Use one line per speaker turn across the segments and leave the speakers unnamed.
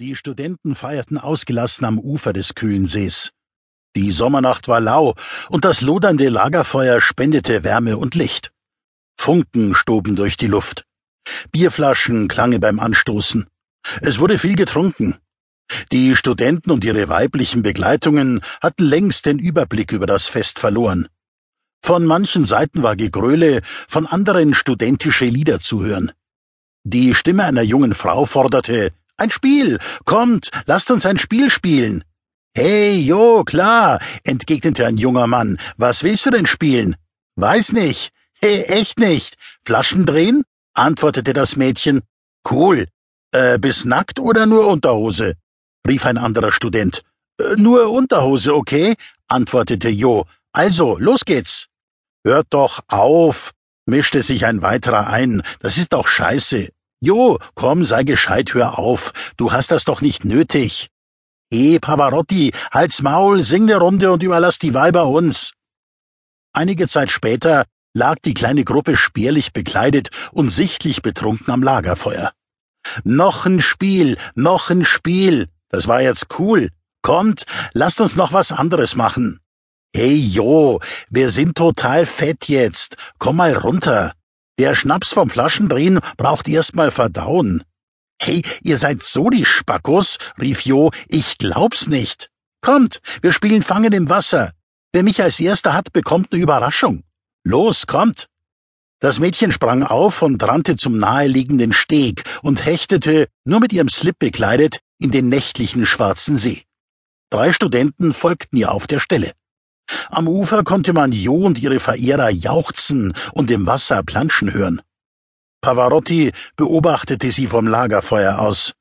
Die Studenten feierten ausgelassen am Ufer des kühlen Sees. Die Sommernacht war lau, und das lodernde Lagerfeuer spendete Wärme und Licht. Funken stoben durch die Luft. Bierflaschen klangen beim Anstoßen. Es wurde viel getrunken. Die Studenten und ihre weiblichen Begleitungen hatten längst den Überblick über das Fest verloren. Von manchen Seiten war Gegröle, von anderen studentische Lieder zu hören. Die Stimme einer jungen Frau forderte ein Spiel. Kommt, lasst uns ein Spiel spielen. Hey, jo, klar, entgegnete ein junger Mann. Was willst du denn spielen? Weiß nicht. Hey, echt nicht. Flaschen drehen? antwortete das Mädchen. Cool. Äh, bis nackt oder nur Unterhose? rief ein anderer Student. Äh, nur Unterhose, okay? antwortete Jo. Also, los geht's. Hört doch auf, mischte sich ein weiterer ein. Das ist doch scheiße. Jo, komm, sei gescheit, hör auf. Du hast das doch nicht nötig. Eh, Pavarotti, halt's Maul, sing ne Runde und überlass die Weiber uns. Einige Zeit später lag die kleine Gruppe spärlich bekleidet und sichtlich betrunken am Lagerfeuer. Noch ein Spiel, noch ein Spiel. Das war jetzt cool. Kommt, lasst uns noch was anderes machen. Hey Jo, wir sind total fett jetzt. Komm mal runter. Der Schnaps vom Flaschendrehen braucht erst mal verdauen. Hey, ihr seid so die Spackos, rief Jo, ich glaub's nicht. Kommt, wir spielen Fangen im Wasser. Wer mich als erster hat, bekommt ne Überraschung. Los, kommt. Das Mädchen sprang auf und rannte zum naheliegenden Steg und hechtete, nur mit ihrem Slip bekleidet, in den nächtlichen schwarzen See. Drei Studenten folgten ihr auf der Stelle. Am Ufer konnte man Jo und ihre Verehrer jauchzen und im Wasser planschen hören. Pavarotti beobachtete sie vom Lagerfeuer aus.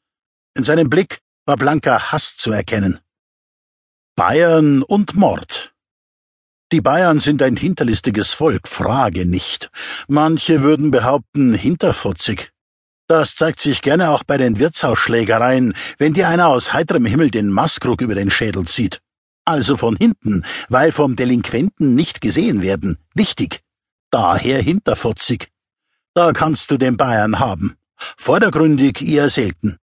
In seinem Blick war blanker Hass zu erkennen. Bayern und Mord. Die Bayern sind ein hinterlistiges Volk, frage nicht. Manche würden behaupten, hinterfotzig. Das zeigt sich gerne auch bei den Wirtshausschlägereien, wenn dir einer aus heiterem Himmel den Maskrug über den Schädel zieht also von hinten, weil vom Delinquenten nicht gesehen werden. Wichtig. Daher hinterfotzig. Da kannst du den Bayern haben. Vordergründig eher selten.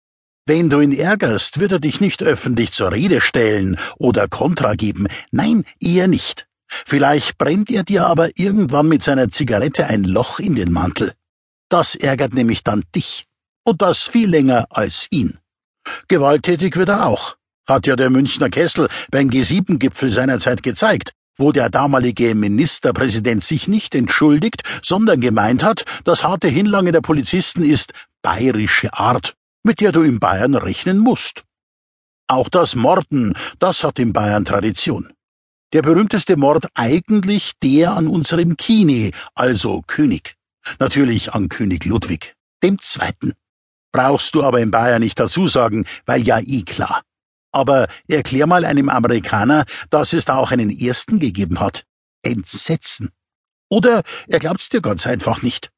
Wenn du ihn ärgerst, wird er dich nicht öffentlich zur Rede stellen oder Kontra geben. Nein, eher nicht. Vielleicht brennt er dir aber irgendwann mit seiner Zigarette ein Loch in den Mantel. Das ärgert nämlich dann dich. Und das viel länger als ihn. Gewalttätig wird er auch hat ja der Münchner Kessel beim G7-Gipfel seinerzeit gezeigt, wo der damalige Ministerpräsident sich nicht entschuldigt, sondern gemeint hat, das harte Hinlange der Polizisten ist bayerische Art, mit der du in Bayern rechnen musst. Auch das Morden, das hat in Bayern Tradition. Der berühmteste Mord eigentlich der an unserem Kini, also König. Natürlich an König Ludwig, dem Zweiten. Brauchst du aber in Bayern nicht dazu sagen, weil ja eh klar. Aber erklär mal einem Amerikaner, dass es da auch einen ersten gegeben hat. Entsetzen. Oder er glaubt's dir ganz einfach nicht.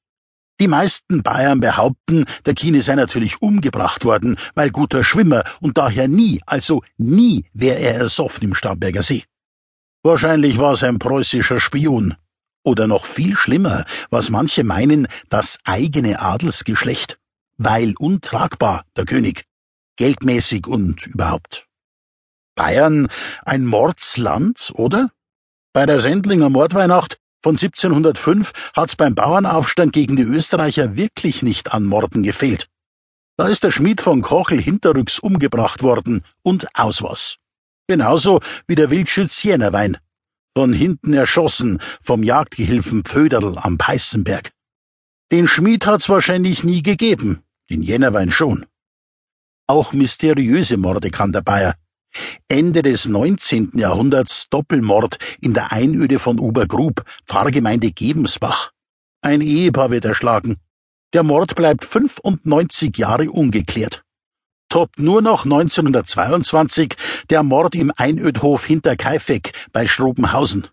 Die meisten Bayern behaupten, der Kine sei natürlich umgebracht worden, weil guter Schwimmer und daher nie, also nie wäre er ersoffen im Starnberger See. Wahrscheinlich war es ein preußischer Spion. Oder noch viel schlimmer, was manche meinen, das eigene Adelsgeschlecht. Weil untragbar, der König geldmäßig und überhaupt. Bayern ein Mordsland, oder? Bei der Sendlinger Mordweihnacht von 1705 hat's beim Bauernaufstand gegen die Österreicher wirklich nicht an Morden gefehlt. Da ist der Schmied von Kochel hinterrücks umgebracht worden und aus was. Genauso wie der Wildschütz Jännerwein. Von hinten erschossen vom Jagdgehilfen Pföderl am Peißenberg. Den Schmied hat's wahrscheinlich nie gegeben, den Jännerwein schon. Auch mysteriöse Morde kann der Bayer. Ende des 19. Jahrhunderts Doppelmord in der Einöde von Obergrub, Pfarrgemeinde Gebensbach. Ein Ehepaar wird erschlagen. Der Mord bleibt 95 Jahre ungeklärt. Toppt nur noch 1922 der Mord im Einödhof hinter Kaifeck bei Schrobenhausen.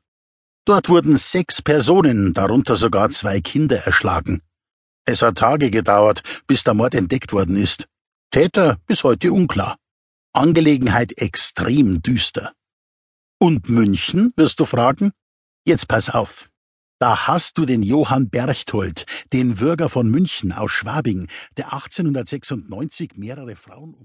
Dort wurden sechs Personen, darunter sogar zwei Kinder, erschlagen. Es hat Tage gedauert, bis der Mord entdeckt worden ist. Täter bis heute unklar. Angelegenheit extrem düster. Und München, wirst du fragen? Jetzt pass auf. Da hast du den Johann Berchtold, den Bürger von München aus Schwabing, der 1896 mehrere Frauen umgebracht